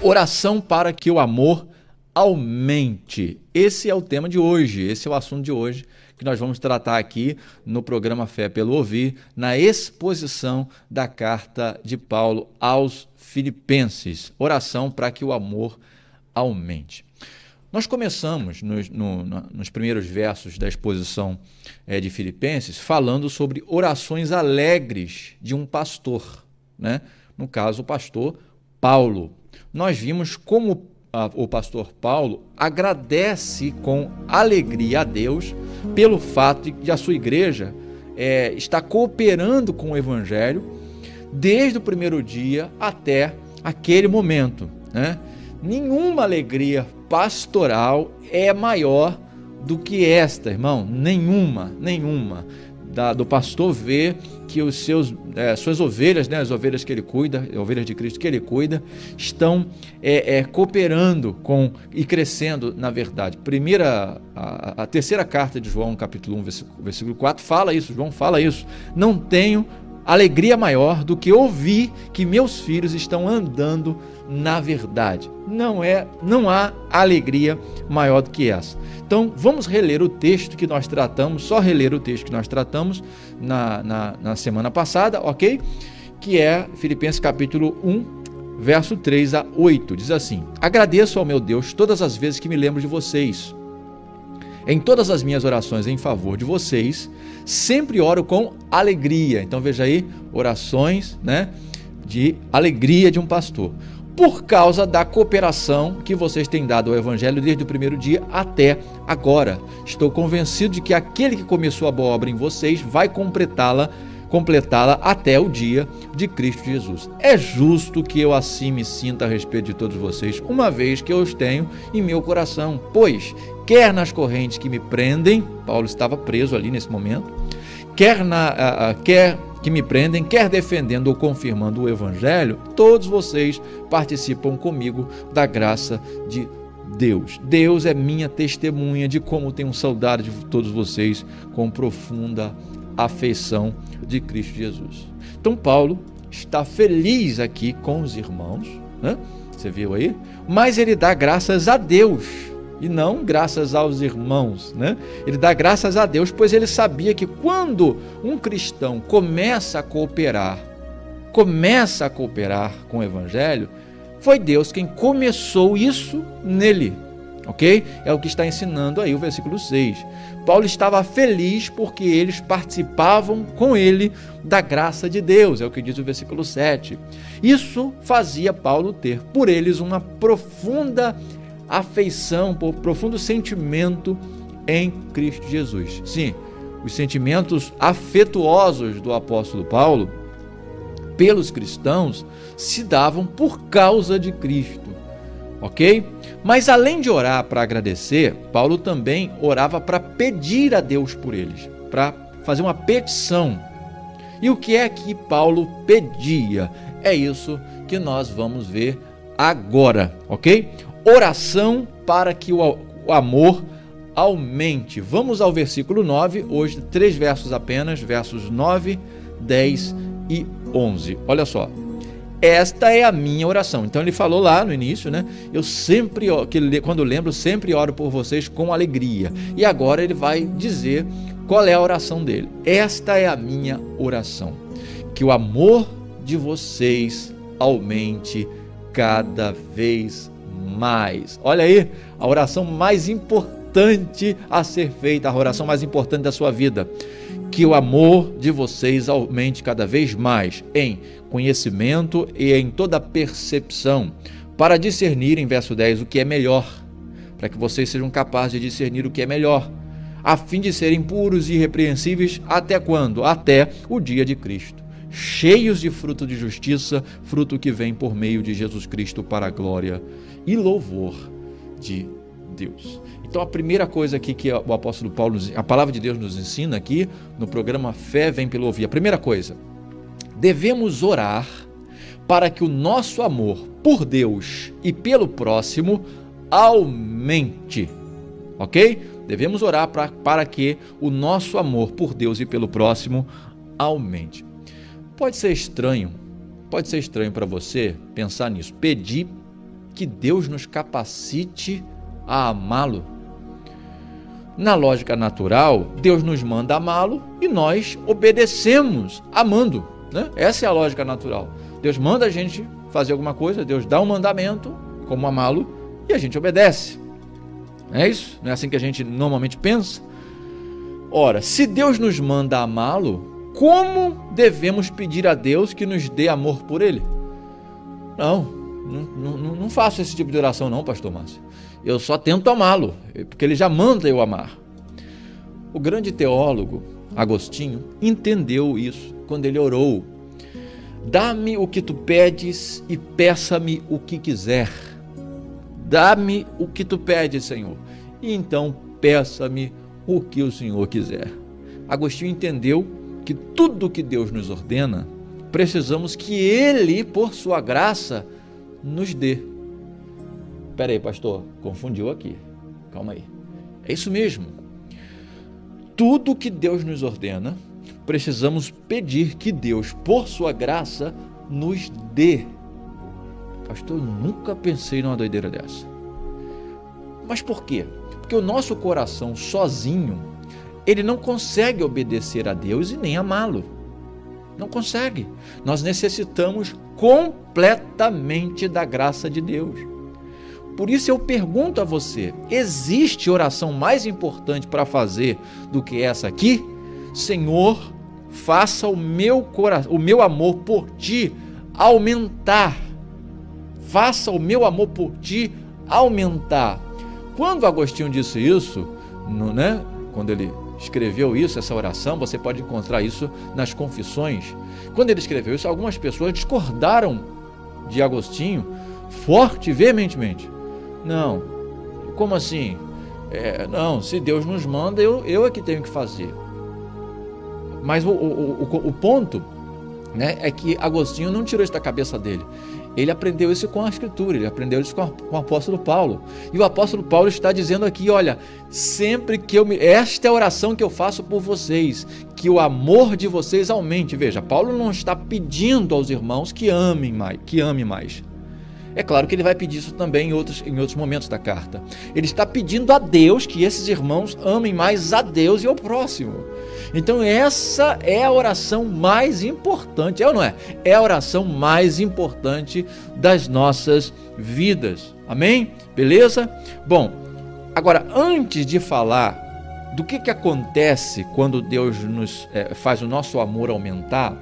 Oração para que o amor aumente. Esse é o tema de hoje, esse é o assunto de hoje que nós vamos tratar aqui no programa Fé pelo Ouvir, na exposição da carta de Paulo aos Filipenses. Oração para que o amor aumente. Nós começamos nos, no, nos primeiros versos da exposição é, de Filipenses falando sobre orações alegres de um pastor, né? no caso, o pastor Paulo. Nós vimos como a, o pastor Paulo agradece com alegria a Deus pelo fato de a sua igreja é, está cooperando com o Evangelho desde o primeiro dia até aquele momento. Né? Nenhuma alegria pastoral é maior do que esta, irmão. Nenhuma, nenhuma da, do pastor ver que os seus é, suas ovelhas, né, as ovelhas que ele cuida, ovelhas de Cristo que ele cuida, estão é, é, cooperando com e crescendo na verdade. Primeira, a, a, terceira carta de João, capítulo 1, versículo, versículo 4, fala isso, João fala isso. Não tenho alegria maior do que ouvir que meus filhos estão andando na verdade. Não é, não há alegria maior do que essa. Então, vamos reler o texto que nós tratamos, só reler o texto que nós tratamos na, na, na semana passada, ok? Que é Filipenses capítulo 1, verso 3 a 8. Diz assim: Agradeço ao meu Deus todas as vezes que me lembro de vocês em todas as minhas orações em favor de vocês, sempre oro com alegria. Então veja aí, orações, né, de alegria de um pastor. Por causa da cooperação que vocês têm dado ao Evangelho desde o primeiro dia até agora. Estou convencido de que aquele que começou a boa obra em vocês vai completá-la completá-la até o dia de Cristo Jesus. É justo que eu assim me sinta a respeito de todos vocês, uma vez que eu os tenho em meu coração, pois quer nas correntes que me prendem, Paulo estava preso ali nesse momento, quer na quer que me prendem, quer defendendo ou confirmando o evangelho, todos vocês participam comigo da graça de Deus. Deus é minha testemunha de como tenho saudade de todos vocês com profunda afeição de Cristo Jesus. Então, Paulo está feliz aqui com os irmãos, né? você viu aí? Mas ele dá graças a Deus e não graças aos irmãos, né? Ele dá graças a Deus, pois ele sabia que quando um cristão começa a cooperar, começa a cooperar com o evangelho, foi Deus quem começou isso nele ok? É o que está ensinando aí o versículo 6. Paulo estava feliz porque eles participavam com ele da graça de Deus, é o que diz o versículo 7. Isso fazia Paulo ter por eles uma profunda afeição, um profundo sentimento em Cristo Jesus. Sim, os sentimentos afetuosos do apóstolo Paulo pelos cristãos se davam por causa de Cristo ok? Mas além de orar para agradecer, Paulo também orava para pedir a Deus por eles, para fazer uma petição. E o que é que Paulo pedia? É isso que nós vamos ver agora, ok? Oração para que o, amor aumente. Vamos ao versículo 9, hoje três versos apenas, versos 9, 10 e 11. Olha só. Esta é a minha oração. Então ele falou lá no início, né? Eu sempre, quando lembro, sempre oro por vocês com alegria. E agora ele vai dizer qual é a oração dele. Esta é a minha oração. Que o amor de vocês aumente cada vez mais. Olha aí, a oração mais importante a ser feita, a oração mais importante da sua vida que o amor de vocês aumente cada vez mais em conhecimento e em toda percepção, para discernir, em verso 10, o que é melhor, para que vocês sejam capazes de discernir o que é melhor, a fim de serem puros e irrepreensíveis até quando? Até o dia de Cristo, cheios de fruto de justiça, fruto que vem por meio de Jesus Cristo para a glória e louvor de Deus. Então a primeira coisa aqui que o apóstolo Paulo, a palavra de Deus nos ensina aqui no programa Fé vem pelo ouvir. A primeira coisa, devemos orar para que o nosso amor por Deus e pelo próximo aumente. OK? Devemos orar pra, para que o nosso amor por Deus e pelo próximo aumente. Pode ser estranho, pode ser estranho para você pensar nisso, pedir que Deus nos capacite a amá-lo. Na lógica natural, Deus nos manda amá-lo e nós obedecemos amando. Né? Essa é a lógica natural. Deus manda a gente fazer alguma coisa, Deus dá um mandamento, como amá-lo, e a gente obedece. Não é isso? Não é assim que a gente normalmente pensa? Ora, se Deus nos manda amá-lo, como devemos pedir a Deus que nos dê amor por Ele? Não, não, não, não faço esse tipo de oração, não, Pastor Márcio. Eu só tento amá-lo, porque Ele já manda eu amar. O grande teólogo Agostinho entendeu isso quando ele orou Dá-me o que tu pedes e peça-me o que quiser. Dá-me o que tu pedes, Senhor, e então peça-me o que o Senhor quiser. Agostinho entendeu que tudo que Deus nos ordena, precisamos que Ele, por sua graça, nos dê. Espera aí, pastor, confundiu aqui. Calma aí. É isso mesmo. Tudo que Deus nos ordena, precisamos pedir que Deus, por sua graça, nos dê. Pastor, eu nunca pensei numa doideira dessa. Mas por quê? Porque o nosso coração sozinho, ele não consegue obedecer a Deus e nem amá-lo. Não consegue. Nós necessitamos completamente da graça de Deus. Por isso eu pergunto a você: existe oração mais importante para fazer do que essa aqui? Senhor, faça o meu coração, o meu amor por ti aumentar. Faça o meu amor por ti aumentar. Quando Agostinho disse isso, no, né, quando ele escreveu isso, essa oração, você pode encontrar isso nas confissões. Quando ele escreveu isso, algumas pessoas discordaram de Agostinho forte veementemente. Não, como assim? É, não, se Deus nos manda, eu, eu é que tenho que fazer. Mas o, o, o, o ponto né, é que Agostinho não tirou isso da cabeça dele. Ele aprendeu isso com a Escritura, ele aprendeu isso com, a, com, o apóstolo Paulo. E o apóstolo Paulo está dizendo aqui: olha, sempre que eu me. Esta é a oração que eu faço por vocês, que o amor de vocês aumente. Veja, Paulo não está pedindo aos irmãos que amem mais, que amem mais. É claro que ele vai pedir isso também em outros, em outros momentos da carta. Ele está pedindo a Deus que esses irmãos amem mais a Deus e ao próximo. Então, essa é a oração mais importante, é ou não é? É a oração mais importante das nossas vidas. Amém? Beleza? Bom, agora, antes de falar do que, que acontece quando Deus nos é, faz o nosso amor aumentar,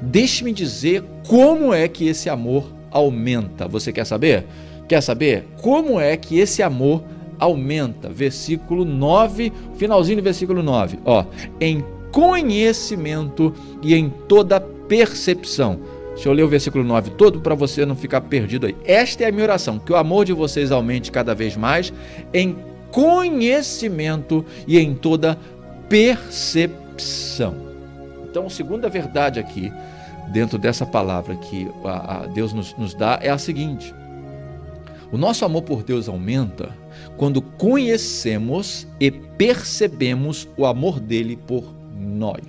deixe-me dizer como é que esse amor aumenta. Você quer saber? Quer saber como é que esse amor aumenta? Versículo 9, finalzinho do versículo 9. Ó, em conhecimento e em toda percepção. Deixa eu ler o versículo 9 todo para você não ficar perdido aí. Esta é a minha oração, que o amor de vocês aumente cada vez mais em conhecimento e em toda percepção. Então, segunda verdade aqui dentro dessa palavra que a, a Deus nos, nos dá é a seguinte: o nosso amor por Deus aumenta quando conhecemos e percebemos o amor dele por nós.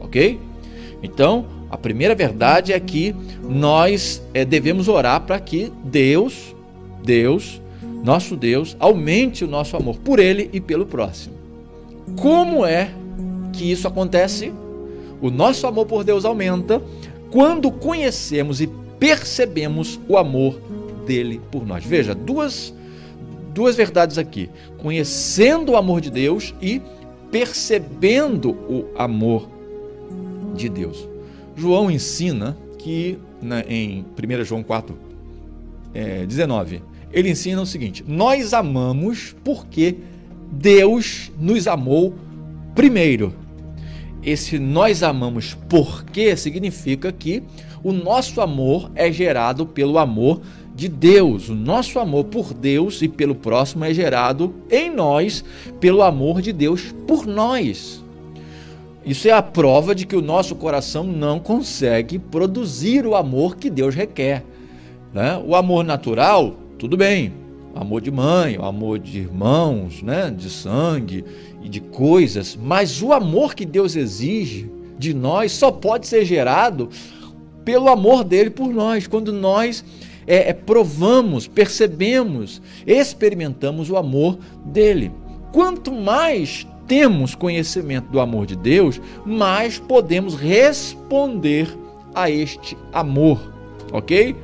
Ok? Então, a primeira verdade é que nós é, devemos orar para que Deus, Deus, nosso Deus, aumente o nosso amor por Ele e pelo próximo. Como é que isso acontece? O nosso amor por Deus aumenta quando conhecemos e percebemos o amor dele por nós. Veja, duas, duas verdades aqui: conhecendo o amor de Deus e percebendo o amor de Deus. João ensina que na, em 1 João 4, é, 19, ele ensina o seguinte: Nós amamos porque Deus nos amou primeiro esse nós amamos porque significa que o nosso amor é gerado pelo amor de Deus. O nosso amor por Deus e pelo próximo é gerado em nós pelo amor de Deus por nós. Isso é a prova de que o nosso coração não consegue produzir o amor que Deus requer. Né? O amor natural, tudo bem. Amor de mãe, o amor de irmãos, né? de sangue, e de coisas, mas o amor que Deus exige de nós só pode ser gerado pelo amor dele por nós, quando nós é, é, provamos, percebemos, experimentamos o amor dele. Quanto mais temos conhecimento do amor de Deus, mais podemos responder a este amor, ok?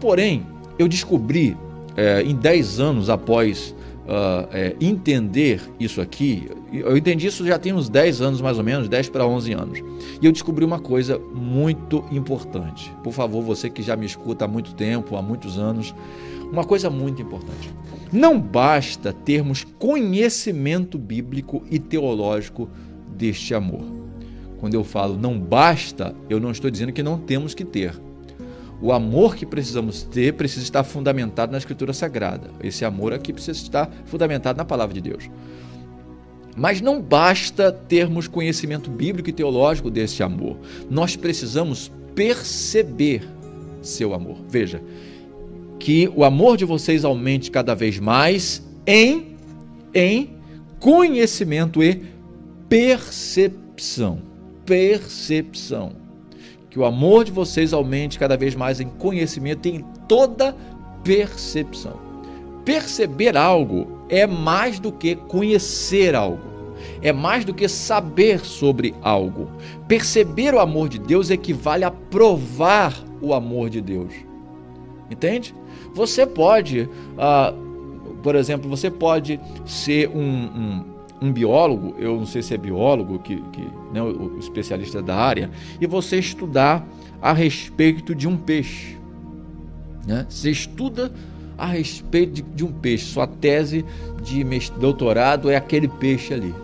Porém, eu descobri é, em 10 anos após uh, é, entender isso aqui, eu entendi isso já tem uns 10 anos mais ou menos, 10 para 11 anos. E eu descobri uma coisa muito importante. Por favor, você que já me escuta há muito tempo, há muitos anos, uma coisa muito importante. Não basta termos conhecimento bíblico e teológico deste amor. Quando eu falo não basta, eu não estou dizendo que não temos que ter. O amor que precisamos ter precisa estar fundamentado na Escritura Sagrada. Esse amor aqui precisa estar fundamentado na palavra de Deus. Mas não basta termos conhecimento bíblico e teológico desse amor. Nós precisamos perceber seu amor. Veja, que o amor de vocês aumente cada vez mais em em conhecimento e percepção. Percepção que o amor de vocês aumente cada vez mais em conhecimento e em toda percepção. Perceber algo é mais do que conhecer algo, é mais do que saber sobre algo. Perceber o amor de Deus equivale a provar o amor de Deus. Entende? Você pode, uh, por exemplo, você pode ser um, um um biólogo, eu não sei se é biólogo, que, que né, o, especialista da área, e você estudar a respeito de um peixe. Né? Você estuda a respeito de, de um peixe. Sua tese de doutorado é aquele peixe ali,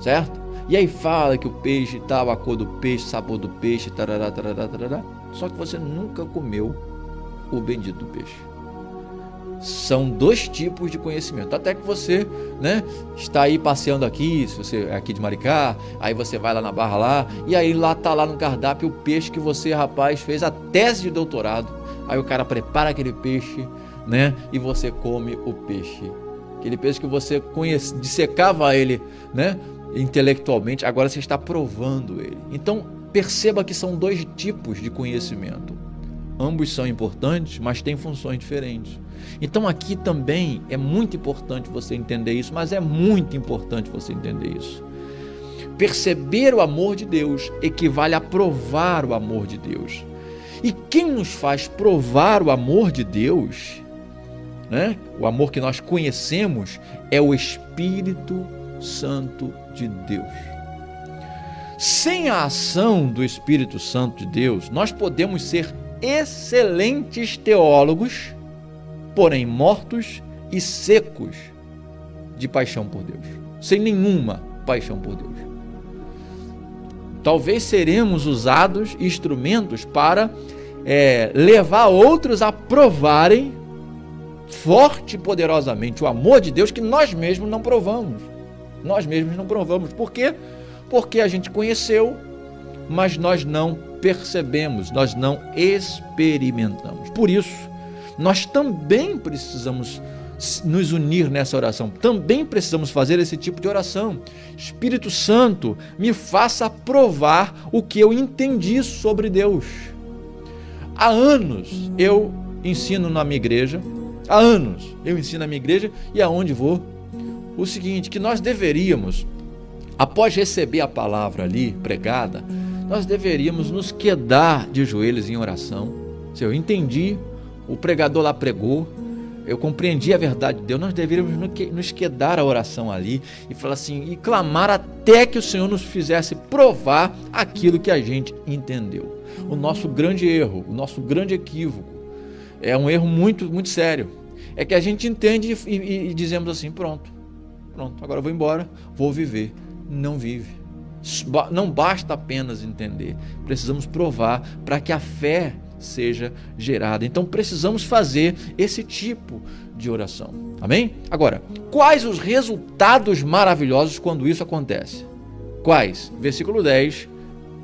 certo? E aí fala que o peixe tal, a cor do peixe, sabor do peixe, tarará, tarará, tarará. Só que você nunca comeu o bendito peixe são dois tipos de conhecimento. Até que você, né, está aí passeando aqui, se você é aqui de Maricá, aí você vai lá na barra lá, e aí lá tá lá no cardápio o peixe que você, rapaz, fez a tese de doutorado. Aí o cara prepara aquele peixe, né, e você come o peixe. Aquele peixe que você conhece, dissecava ele, né, intelectualmente, agora você está provando ele. Então, perceba que são dois tipos de conhecimento. Ambos são importantes, mas têm funções diferentes. Então aqui também é muito importante você entender isso, mas é muito importante você entender isso. Perceber o amor de Deus equivale a provar o amor de Deus. E quem nos faz provar o amor de Deus, né? o amor que nós conhecemos, é o Espírito Santo de Deus. Sem a ação do Espírito Santo de Deus, nós podemos ser excelentes teólogos porém mortos e secos de paixão por Deus, sem nenhuma paixão por Deus. Talvez seremos usados instrumentos para é, levar outros a provarem forte e poderosamente o amor de Deus que nós mesmos não provamos. Nós mesmos não provamos. Por quê? Porque a gente conheceu, mas nós não percebemos, nós não experimentamos. Por isso, nós também precisamos nos unir nessa oração. Também precisamos fazer esse tipo de oração. Espírito Santo, me faça provar o que eu entendi sobre Deus. Há anos eu ensino na minha igreja, há anos eu ensino na minha igreja e aonde vou, o seguinte, que nós deveríamos, após receber a palavra ali pregada, nós deveríamos nos quedar de joelhos em oração. Se eu entendi o pregador lá pregou, eu compreendi a verdade de Deus, nós deveríamos nos quedar a oração ali e falar assim, e clamar até que o Senhor nos fizesse provar aquilo que a gente entendeu. O nosso grande erro, o nosso grande equívoco, é um erro muito, muito sério. É que a gente entende e, e, e dizemos assim: pronto, pronto, agora eu vou embora, vou viver. Não vive. Não basta apenas entender, precisamos provar para que a fé seja gerada. Então precisamos fazer esse tipo de oração. Amém? Agora, quais os resultados maravilhosos quando isso acontece? Quais? Versículo 10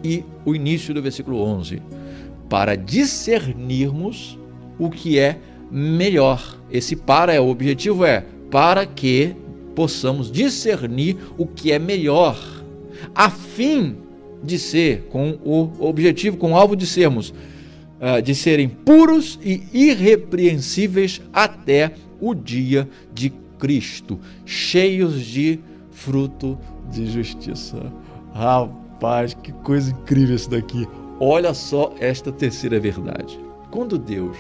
e o início do versículo 11. Para discernirmos o que é melhor. Esse para é o objetivo é para que possamos discernir o que é melhor, a fim de ser com o objetivo, com o alvo de sermos uh, de serem puros e irrepreensíveis até o dia de Cristo, cheios de fruto de justiça. Rapaz, que coisa incrível isso daqui. Olha só esta terceira verdade. Quando Deus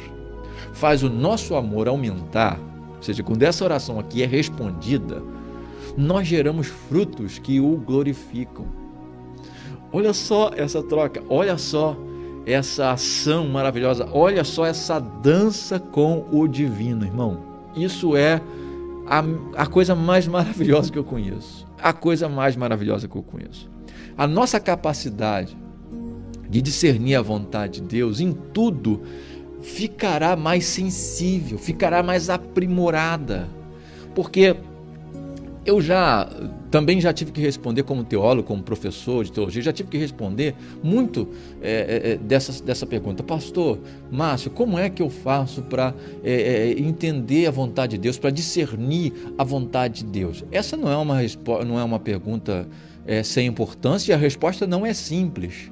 faz o nosso amor aumentar, ou seja, quando essa oração aqui é respondida, nós geramos frutos que o glorificam. Olha só essa troca, olha só essa ação maravilhosa, olha só essa dança com o divino, irmão. Isso é a, a coisa mais maravilhosa que eu conheço. A coisa mais maravilhosa que eu conheço. A nossa capacidade de discernir a vontade de Deus em tudo ficará mais sensível, ficará mais aprimorada. Porque eu já também já tive que responder como teólogo, como professor de teologia, já tive que responder muito é, é, é dessa, dessa pergunta. Pastor Márcio, como é que eu faço para é, é, entender a vontade de Deus, para discernir a vontade de Deus? Essa não é uma, não é uma pergunta é, sem importância e a resposta não é simples.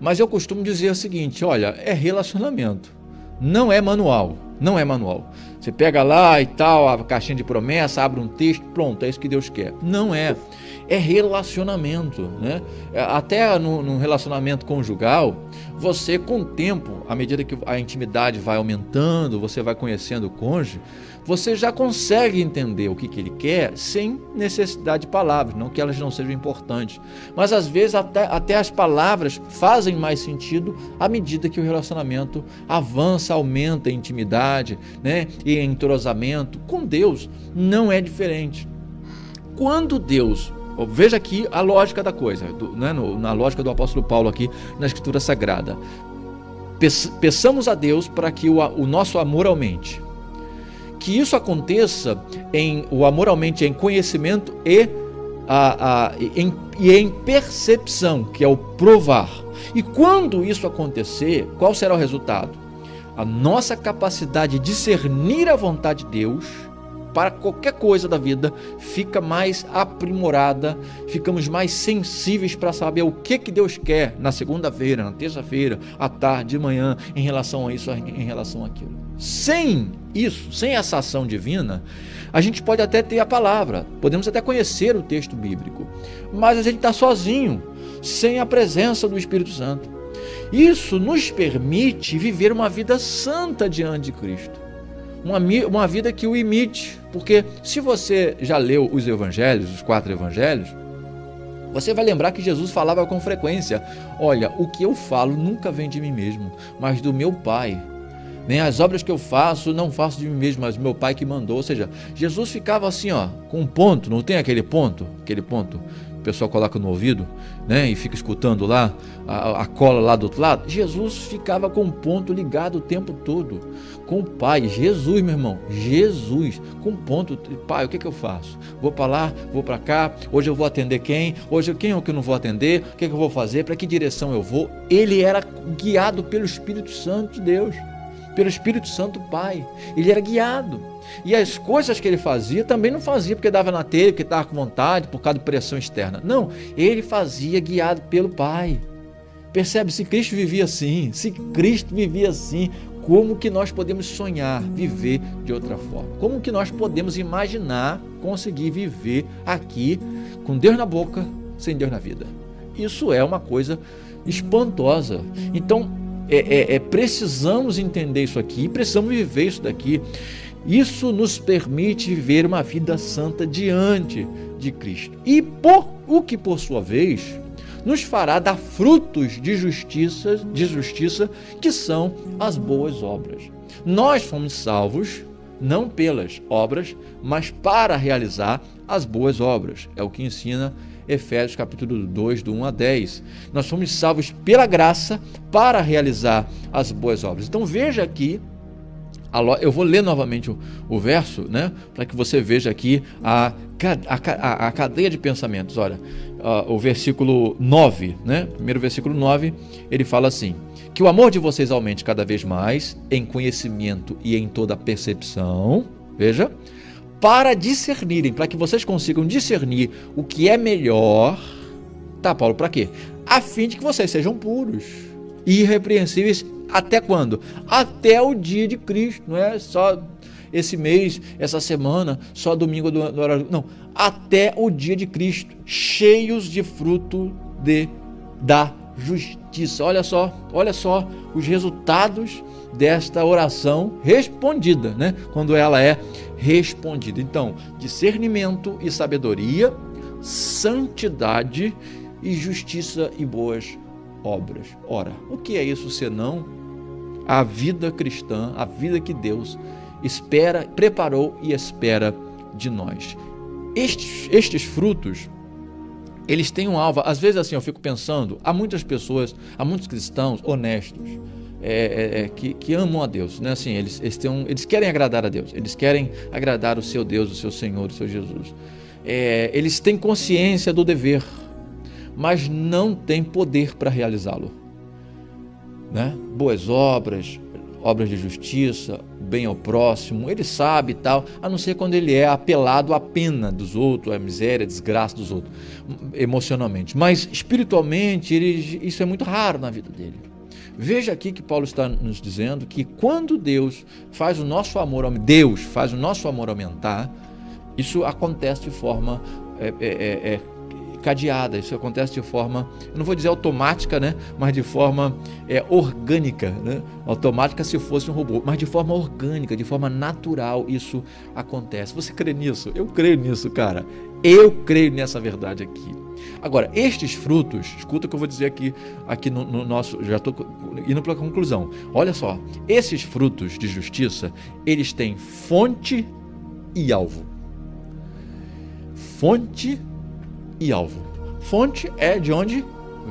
Mas eu costumo dizer o seguinte: olha, é relacionamento, não é manual. Não é manual. Você pega lá e tal, a caixinha de promessa, abre um texto, pronto, é isso que Deus quer. Não é. É relacionamento. Né? É, até no, no relacionamento conjugal, você, com o tempo, à medida que a intimidade vai aumentando, você vai conhecendo o cônjuge, você já consegue entender o que, que ele quer sem necessidade de palavras, não que elas não sejam importantes. Mas às vezes até, até as palavras fazem mais sentido à medida que o relacionamento avança, aumenta a intimidade né, e entrosamento. Com Deus não é diferente. Quando Deus Veja aqui a lógica da coisa, do, né, no, na lógica do apóstolo Paulo aqui na Escritura Sagrada. Peçamos a Deus para que o, o nosso amor aumente que isso aconteça em o amor aumente em conhecimento e, a, a, em, e em percepção, que é o provar. E quando isso acontecer, qual será o resultado? A nossa capacidade de discernir a vontade de Deus para qualquer coisa da vida fica mais aprimorada, ficamos mais sensíveis para saber o que, que Deus quer na segunda-feira, na terça-feira, à tarde, de manhã, em relação a isso, em relação àquilo. Sem isso, sem essa ação divina, a gente pode até ter a palavra, podemos até conhecer o texto bíblico, mas a gente está sozinho, sem a presença do Espírito Santo. Isso nos permite viver uma vida santa diante de Cristo, uma, uma vida que o imite, porque se você já leu os evangelhos, os quatro evangelhos, você vai lembrar que Jesus falava com frequência: Olha, o que eu falo nunca vem de mim mesmo, mas do meu Pai nem as obras que eu faço, não faço de mim mesmo, mas meu Pai que mandou. Ou seja, Jesus ficava assim, ó, com um ponto, não tem aquele ponto? Aquele ponto pessoal coloca no ouvido, né, e fica escutando lá a, a, cola lá do outro lado. Jesus ficava com um ponto ligado o tempo todo com o Pai. Jesus, meu irmão, Jesus, com um ponto. Pai, o que, que eu faço? Vou para lá, vou para cá. Hoje eu vou atender quem? Hoje quem é o que eu não vou atender? O que, que eu vou fazer? Para que direção eu vou? Ele era guiado pelo Espírito Santo de Deus pelo Espírito Santo Pai. Ele era guiado. E as coisas que ele fazia também não fazia porque dava na telha, porque estava com vontade, por causa de pressão externa. Não, ele fazia guiado pelo Pai. Percebe? Se Cristo vivia assim, se Cristo vivia assim, como que nós podemos sonhar viver de outra forma? Como que nós podemos imaginar conseguir viver aqui com Deus na boca, sem Deus na vida? Isso é uma coisa espantosa. Então, é, é, é, precisamos entender isso aqui, precisamos viver isso daqui. Isso nos permite viver uma vida santa diante de Cristo. E por o que por sua vez nos fará dar frutos de justiça, de justiça, que são as boas obras. Nós fomos salvos não pelas obras, mas para realizar as boas obras. É o que ensina Efésios capítulo 2, do 1 a 10. Nós somos salvos pela graça para realizar as boas obras. Então veja aqui, eu vou ler novamente o, o verso, né, para que você veja aqui a, a, a cadeia de pensamentos. Olha, uh, o versículo 9, né, primeiro versículo 9, ele fala assim: Que o amor de vocês aumente cada vez mais em conhecimento e em toda percepção. Veja, para discernirem, para que vocês consigam discernir o que é melhor. Tá, Paulo, para quê? A fim de que vocês sejam puros irrepreensíveis Até quando? Até o dia de Cristo, não é só esse mês, essa semana, só domingo do, do horário. Não, até o dia de Cristo, cheios de fruto de da justiça. Olha só, olha só os resultados desta oração respondida, né? Quando ela é respondida. Então, discernimento e sabedoria, santidade e justiça e boas obras. Ora, o que é isso senão a vida cristã, a vida que Deus espera, preparou e espera de nós? Estes, estes frutos eles têm um alvo. Às vezes, assim, eu fico pensando, há muitas pessoas, há muitos cristãos honestos é, é, é, que, que, amam a Deus, né? Assim, eles, eles, um, eles querem agradar a Deus, eles querem agradar o seu Deus, o seu Senhor, o seu Jesus. É, eles têm consciência do dever, mas não têm poder para realizá-lo. Né? Boas obras, obras de justiça, bem ao próximo, ele sabe e tal, a não ser quando ele é apelado à pena dos outros, à miséria, à desgraça dos outros, emocionalmente. Mas espiritualmente, ele, isso é muito raro na vida dele. Veja aqui que Paulo está nos dizendo que quando Deus faz o nosso amor, Deus faz o nosso amor aumentar, isso acontece de forma é, é, é, é cadeada. Isso acontece de forma, eu não vou dizer automática, né? mas de forma é, orgânica. Né? Automática se fosse um robô, mas de forma orgânica, de forma natural, isso acontece. Você crê nisso? Eu creio nisso, cara. Eu creio nessa verdade aqui. Agora, estes frutos, escuta o que eu vou dizer aqui, aqui no, no nosso. Já estou indo para a conclusão. Olha só, esses frutos de justiça, eles têm fonte e alvo. Fonte e alvo. Fonte é de onde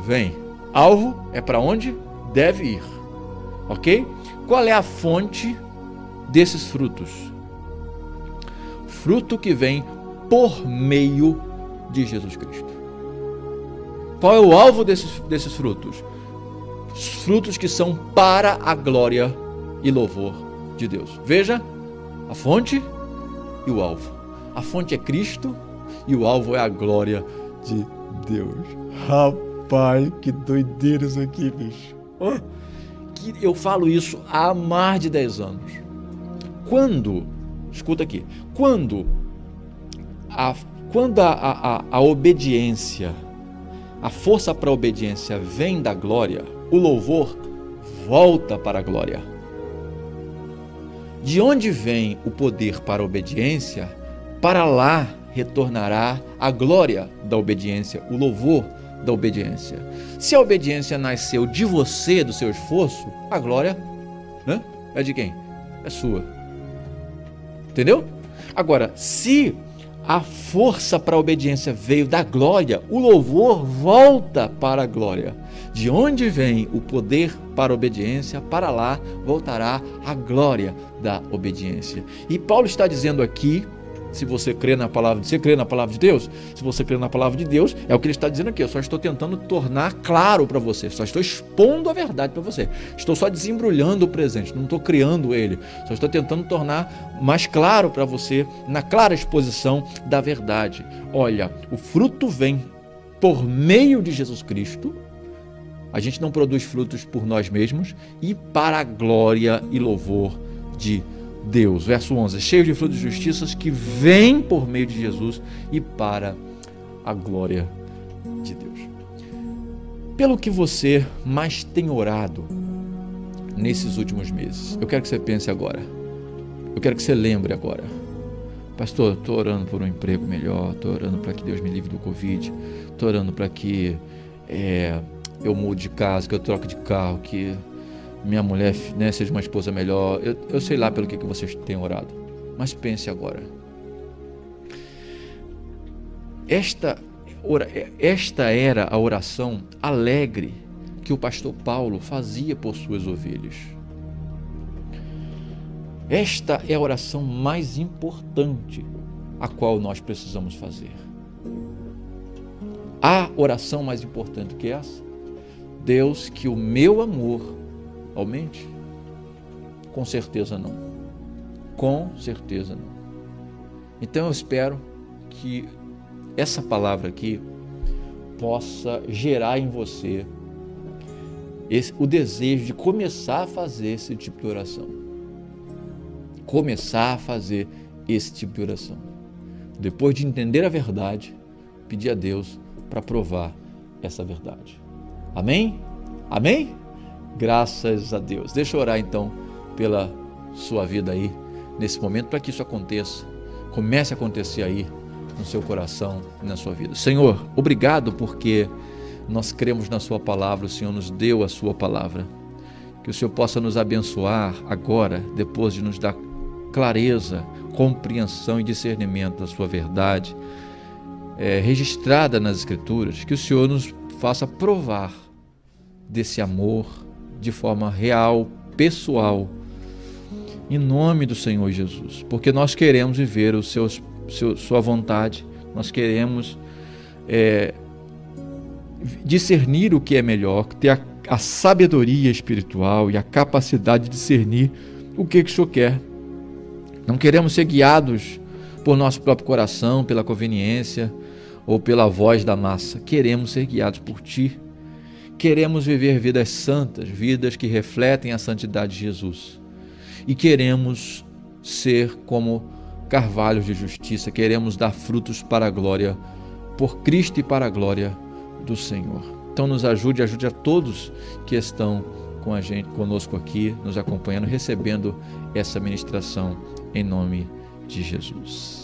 vem, alvo é para onde deve ir. Ok? Qual é a fonte desses frutos? Fruto que vem por meio de Jesus Cristo. Qual é o alvo desses, desses frutos? Frutos que são para a glória e louvor de Deus. Veja a fonte e o alvo. A fonte é Cristo e o alvo é a glória de Deus. Rapaz, que doideira isso aqui, bicho. Oh, que eu falo isso há mais de 10 anos. Quando, escuta aqui, quando a, quando a, a, a obediência, a força para a obediência vem da glória, o louvor volta para a glória. De onde vem o poder para a obediência, para lá retornará a glória da obediência, o louvor da obediência. Se a obediência nasceu de você, do seu esforço, a glória né, é de quem? É sua. Entendeu? Agora, se a força para a obediência veio da glória, o louvor volta para a glória. De onde vem o poder para a obediência, para lá voltará a glória da obediência. E Paulo está dizendo aqui se você crê na palavra, você crê na palavra de Deus? Se você crê na palavra de Deus, é o que ele está dizendo aqui. Eu só estou tentando tornar claro para você, só estou expondo a verdade para você. Estou só desembrulhando o presente, não estou criando ele. Só estou tentando tornar mais claro para você, na clara exposição da verdade. Olha, o fruto vem por meio de Jesus Cristo. A gente não produz frutos por nós mesmos e para a glória e louvor de Deus Deus. Verso 11: cheio de frutos de justiça que vem por meio de Jesus e para a glória de Deus. Pelo que você mais tem orado nesses últimos meses, eu quero que você pense agora. Eu quero que você lembre agora. Pastor, estou orando por um emprego melhor, estou orando para que Deus me livre do Covid, estou orando para que é, eu mude de casa, que eu troque de carro, que minha mulher né, seja uma esposa melhor. Eu, eu sei lá pelo que, que vocês têm orado. Mas pense agora. Esta, esta era a oração alegre que o pastor Paulo fazia por suas ovelhas. Esta é a oração mais importante a qual nós precisamos fazer. Há oração mais importante que essa? Deus, que o meu amor Aumente? Com certeza não. Com certeza não. Então eu espero que essa palavra aqui possa gerar em você esse, o desejo de começar a fazer esse tipo de oração. Começar a fazer esse tipo de oração. Depois de entender a verdade, pedir a Deus para provar essa verdade. Amém? Amém? Graças a Deus. Deixa eu orar então pela sua vida aí, nesse momento, para que isso aconteça. Comece a acontecer aí no seu coração e na sua vida. Senhor, obrigado porque nós cremos na Sua palavra, o Senhor nos deu a Sua palavra. Que o Senhor possa nos abençoar agora, depois de nos dar clareza, compreensão e discernimento da Sua verdade, é, registrada nas Escrituras, que o Senhor nos faça provar desse amor de forma real, pessoal, em nome do Senhor Jesus, porque nós queremos viver o seus, seu, Sua vontade, nós queremos é, discernir o que é melhor, ter a, a sabedoria espiritual e a capacidade de discernir o que, que o Senhor quer. Não queremos ser guiados por nosso próprio coração, pela conveniência ou pela voz da massa. Queremos ser guiados por Ti. Queremos viver vidas santas, vidas que refletem a santidade de Jesus. E queremos ser como carvalhos de justiça, queremos dar frutos para a glória, por Cristo e para a glória do Senhor. Então nos ajude, ajude a todos que estão com a gente, conosco aqui, nos acompanhando, recebendo essa ministração em nome de Jesus.